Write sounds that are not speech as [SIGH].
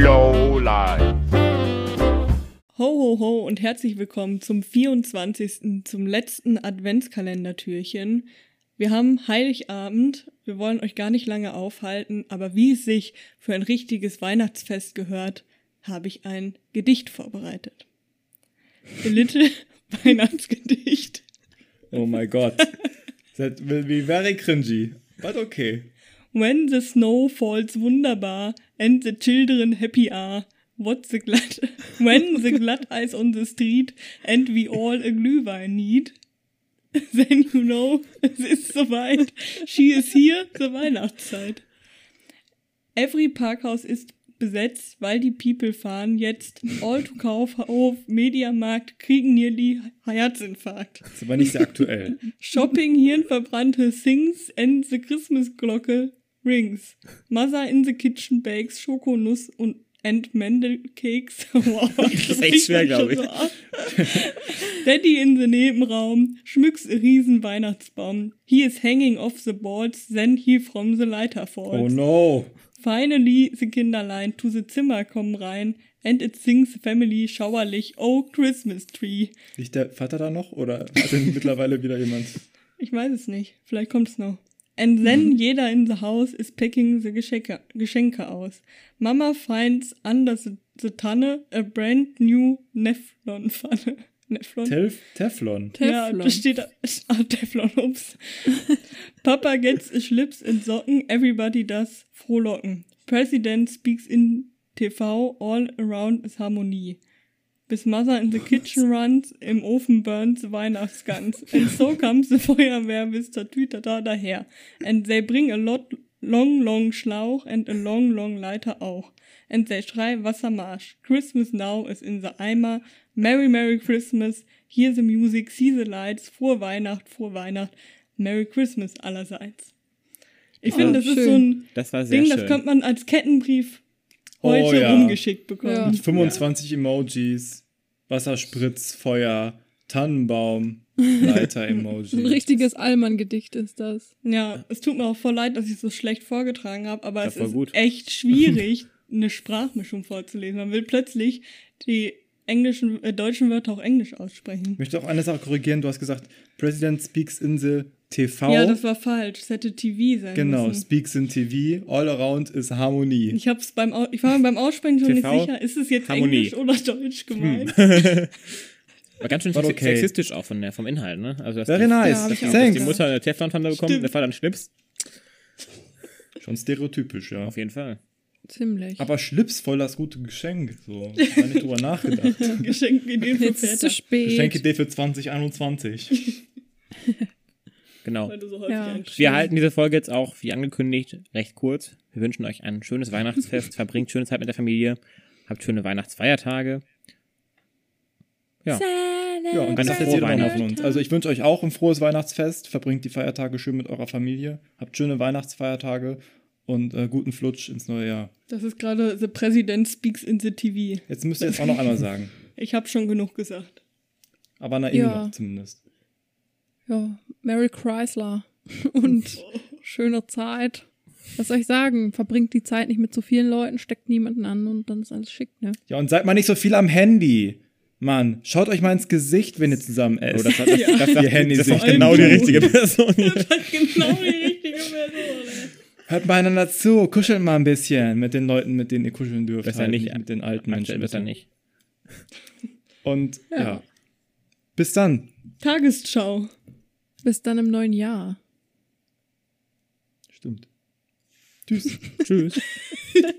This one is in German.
Lowlife. Ho, ho, ho und herzlich willkommen zum 24. zum letzten Adventskalendertürchen. Wir haben Heiligabend, wir wollen euch gar nicht lange aufhalten, aber wie es sich für ein richtiges Weihnachtsfest gehört, habe ich ein Gedicht vorbereitet. The Little [LAUGHS] Weihnachtsgedicht. Oh my god. That will be very cringy, but okay. When the snow falls wunderbar and the children happy are, what the glad [LAUGHS] when the glad eyes on the street and we all a Glühwein need, [LAUGHS] then you know es ist soweit. She is here, the Weihnachtszeit. Every Parkhaus ist besetzt, weil die People fahren jetzt all to Kaufhof, Mediamarkt, kriegen nearly Herzinfarkt. Das ist aber nicht sehr aktuell. [LAUGHS] Shopping, Hirnverbrannte Things and the Christmas Glocke rings. Mother in the kitchen bakes Schokonuss und and Mandelcakes. [LAUGHS] Wow, [LAUGHS] das ist echt schwer, fängt schon glaub ich. so. Daddy in the Nebenraum schmückt a riesen Weihnachtsbaum. He is hanging off the balls, then he from the lighter falls. Oh no. Finally, the Kinderlein to the Zimmer kommen rein and it sings the family schauerlich Oh Christmas Tree. Liegt der Vater da noch oder hat denn mittlerweile wieder jemand? Ich weiß es nicht. Vielleicht kommt's noch. And then jeder in the house is packing the Geschenke, Geschenke aus. Mama finds under the, the Tanne a brand new Neflon Pfanne. [LAUGHS] Neflon? Telf Teflon. Ja, Teflon. da steht da, [LAUGHS] ah, Teflon, ups. [LAUGHS] Papa gets a Schlips in Socken, everybody does frohlocken. President speaks in TV, all around is Harmonie. Bis Mother in the kitchen runs, im Ofen burns Weihnachtsgans. And so comes the Feuerwehr bis zur Tütata daher. And they bring a lot long, long Schlauch and a long, long Leiter auch. And they schrei Wassermarsch. Christmas now is in the Eimer. Merry, Merry Christmas. Hear the music, see the lights. Frohe Weihnacht, frohe Weihnacht. Merry Christmas allerseits. Ich Ah, finde, das ist schön. so ein Das war sehr Ding, schön. das könnte man als Kettenbrief Oh, heute ja. rumgeschickt bekommen. Ja. Mit 25 Emojis, Wasserspritz, Feuer, Tannenbaum, [LAUGHS] Leiter-Emoji. Ein richtiges Allmann-Gedicht ist das. Ja, es tut mir auch voll leid, dass ich so schlecht vorgetragen habe, aber Ja, es ist gut. echt schwierig, [LAUGHS] eine Sprachmischung vorzulesen. Man will plötzlich die englischen, äh, deutschen Wörter auch englisch aussprechen. Ich möchte auch eine Sache korrigieren. Du hast gesagt, President speaks in the TV. Ja, das war falsch. Es hätte TV sein Genau, müssen. speaks in TV. All around is Harmonie. Ich hab's beim ich war mir beim Aussprechen schon TV, nicht sicher, ist es jetzt Harmonie. Englisch oder Deutsch gemeint? [LAUGHS] War ganz schön War okay. sexistisch auch von der, vom Inhalt, ne? Also, dass Very die, nice. Ja, auch dass Thanks. die Mutter eine Teflonpfanne bekommt, Stimmt. der Vater einen Schlips. Schon stereotypisch, ja. Auf jeden Fall. Ziemlich. Aber Schlips voll das gute Geschenk. So, gar nicht [LAUGHS] drüber nachgedacht. Geschenkideen für Jetzt ist es Väter. zu spät. Geschenke für 2021. [LAUGHS] Weil du so häufig Ja. Wir halten diese Folge jetzt auch, wie angekündigt, recht kurz. Wir wünschen euch ein schönes Weihnachtsfest, [LAUGHS] verbringt schöne Zeit mit der Familie, habt schöne Weihnachtsfeiertage. Ja, Ja, und jetzt frohe Weihnachten. von uns. Also ich wünsche euch auch ein frohes Weihnachtsfest. Verbringt die Feiertage schön mit eurer Familie. Habt schöne Weihnachtsfeiertage und äh, guten Flutsch ins neue Jahr. Das ist gerade The President Speaks in the TV. Jetzt müsst ihr jetzt auch noch einmal sagen. Ich habe schon genug gesagt. Aber na Ja. ja. zumindest. Ja, Mary Chrysler. [LAUGHS] Und schöne Zeit. Was soll ich sagen? Verbringt die Zeit nicht mit so vielen Leuten, steckt niemanden an und dann ist alles schick, ne? Ja, und seid mal nicht so viel am Handy. Mann, schaut euch mal ins Gesicht, wenn ihr zusammen oh, esst. das, das, [LAUGHS] das, Ja. das, das, Handy das sich ist [LAUGHS] genau die richtige Person. hier. Das ist genau die richtige Person. Hört mal einander zu, kuschelt mal ein bisschen mit den Leuten, mit denen ihr kuscheln dürft. Besser halt, nicht. Mit den alten Menschen. Besser nicht. Und ja. Ja. Bis dann. Tagesschau. Bis dann im neuen Jahr. Stimmt. Tschüss. [LAUGHS] Tschüss. [LAUGHS]